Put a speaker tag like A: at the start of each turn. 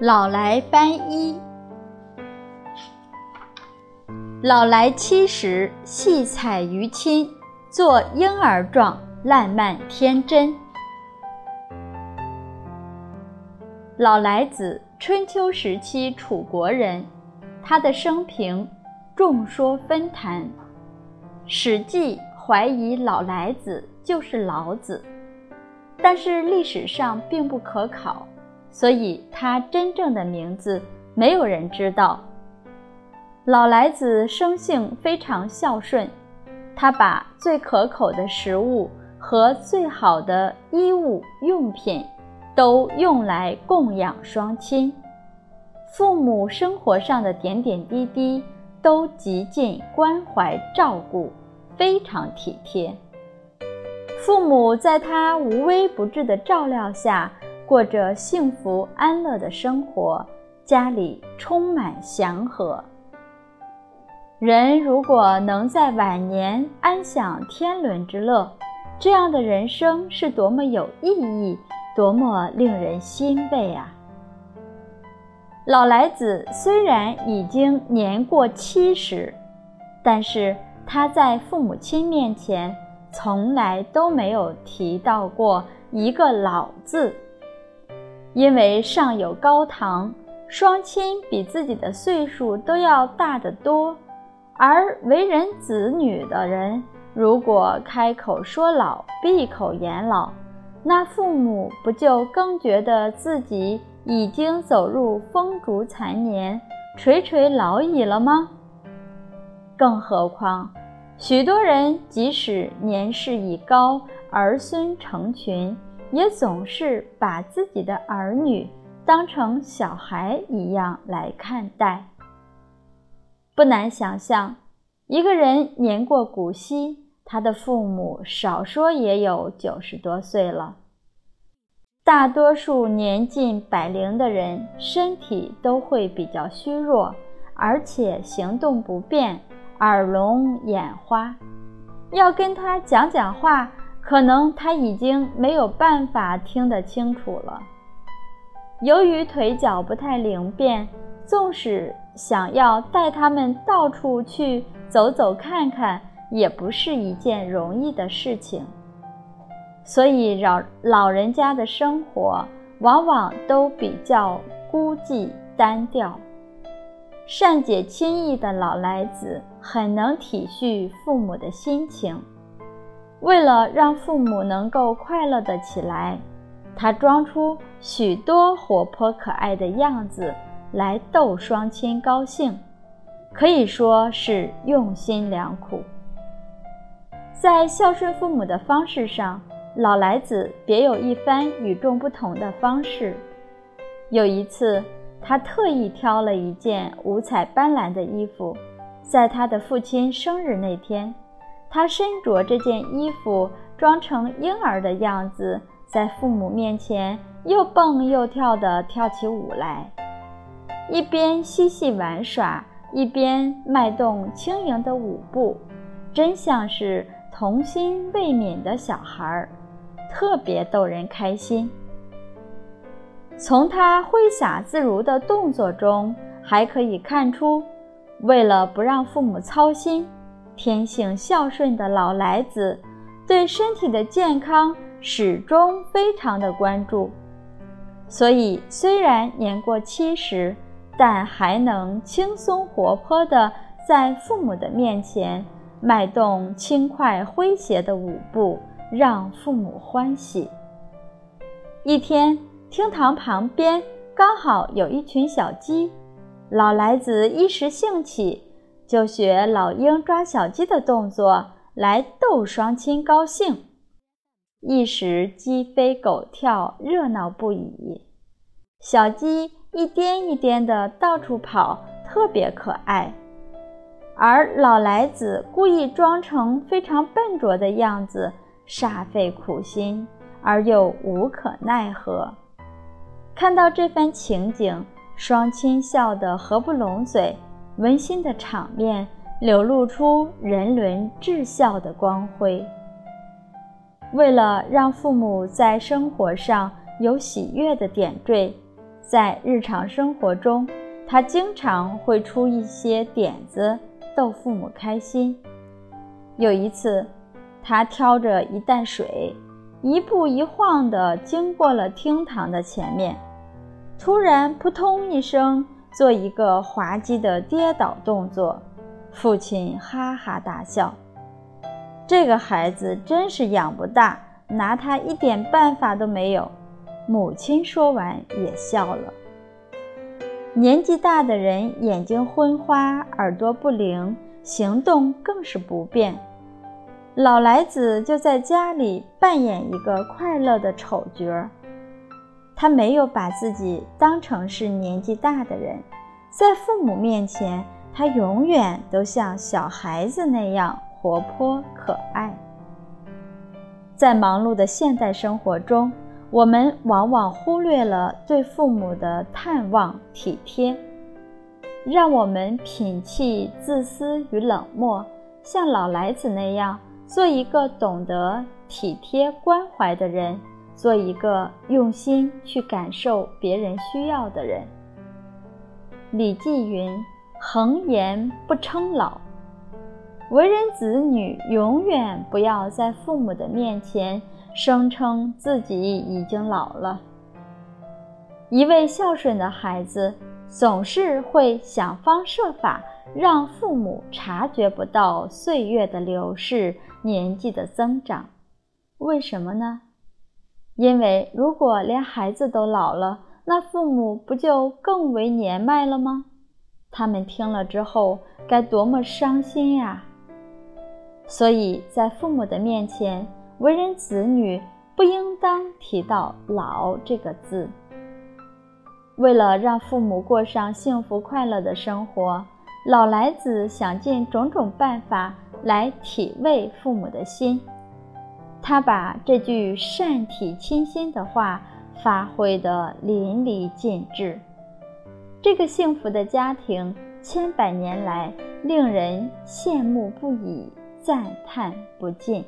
A: 老来斑衣。老来七十，戏彩于亲，作婴儿状，烂漫天真。老来子，春秋时期楚国人，他的生平众说纷纭，《史记》怀疑老来子就是老子，但是历史上并不可考。所以，他真正的名字没有人知道。老来子生性非常孝顺，他把最可口的食物和最好的衣物用品都用来供养双亲，父母生活上的点点滴滴都极尽关怀照顾，非常体贴。父母在他无微不至的照料下。过着幸福安乐的生活，家里充满祥和。人如果能在晚年安享天伦之乐，这样的人生是多么有意义，多么令人欣慰啊！老来子虽然已经年过七十，但是他在父母亲面前从来都没有提到过一个“老”字。因为上有高堂，双亲比自己的岁数都要大得多，而为人子女的人，如果开口说老，闭口言老，那父母不就更觉得自己已经走入风烛残年、垂垂老矣了吗？更何况，许多人即使年事已高，儿孙成群。也总是把自己的儿女当成小孩一样来看待。不难想象，一个人年过古稀，他的父母少说也有九十多岁了。大多数年近百龄的人，身体都会比较虚弱，而且行动不便，耳聋眼花。要跟他讲讲话。可能他已经没有办法听得清楚了。由于腿脚不太灵便，纵使想要带他们到处去走走看看，也不是一件容易的事情。所以老老人家的生活往往都比较孤寂单调。善解亲意的老来子很能体恤父母的心情。为了让父母能够快乐的起来，他装出许多活泼可爱的样子来逗双亲高兴，可以说是用心良苦。在孝顺父母的方式上，老来子别有一番与众不同的方式。有一次，他特意挑了一件五彩斑斓的衣服，在他的父亲生日那天。他身着这件衣服，装成婴儿的样子，在父母面前又蹦又跳地跳起舞来，一边嬉戏玩耍，一边迈动轻盈的舞步，真像是童心未泯的小孩儿，特别逗人开心。从他挥洒自如的动作中，还可以看出，为了不让父母操心。天性孝顺的老来子，对身体的健康始终非常的关注，所以虽然年过七十，但还能轻松活泼的在父母的面前迈动轻快诙谐的舞步，让父母欢喜。一天，厅堂旁边刚好有一群小鸡，老来子一时兴起。就学老鹰抓小鸡的动作来逗双亲高兴，一时鸡飞狗跳，热闹不已。小鸡一颠一颠的到处跑，特别可爱。而老来子故意装成非常笨拙的样子，煞费苦心而又无可奈何。看到这番情景，双亲笑得合不拢嘴。温馨的场面流露出人伦至孝的光辉。为了让父母在生活上有喜悦的点缀，在日常生活中，他经常会出一些点子逗父母开心。有一次，他挑着一担水，一步一晃地经过了厅堂的前面，突然扑通一声，做一个滑稽的跌倒动作，父亲哈哈大笑。这个孩子真是养不大，拿他一点办法都没有。母亲说完也笑了。年纪大的人眼睛昏花，耳朵不灵，行动更是不便。老来子就在家里扮演一个快乐的丑角儿。他没有把自己当成是年纪大的人，在父母面前，他永远都像小孩子那样活泼可爱。在忙碌的现代生活中，我们往往忽略了对父母的探望体贴，让我们摒弃自私与冷漠，像老来子那样，做一个懂得体贴关怀的人，做一个用心去感受别人需要的人。李记云：“恒言不称老。”为人子女，永远不要在父母的面前。声称自己已经老了。一位孝顺的孩子总是会想方设法让父母察觉不到岁月的流逝、年纪的增长。为什么呢？因为如果连孩子都老了，那父母不就更为年迈了吗？他们听了之后该多么伤心呀！所以在父母的面前。为人子女不应当提到“老”这个字。为了让父母过上幸福快乐的生活，老来子想尽种种办法来体味父母的心。他把这句善体亲心的话发挥得淋漓尽致。这个幸福的家庭，千百年来令人羡慕不已，赞叹不尽。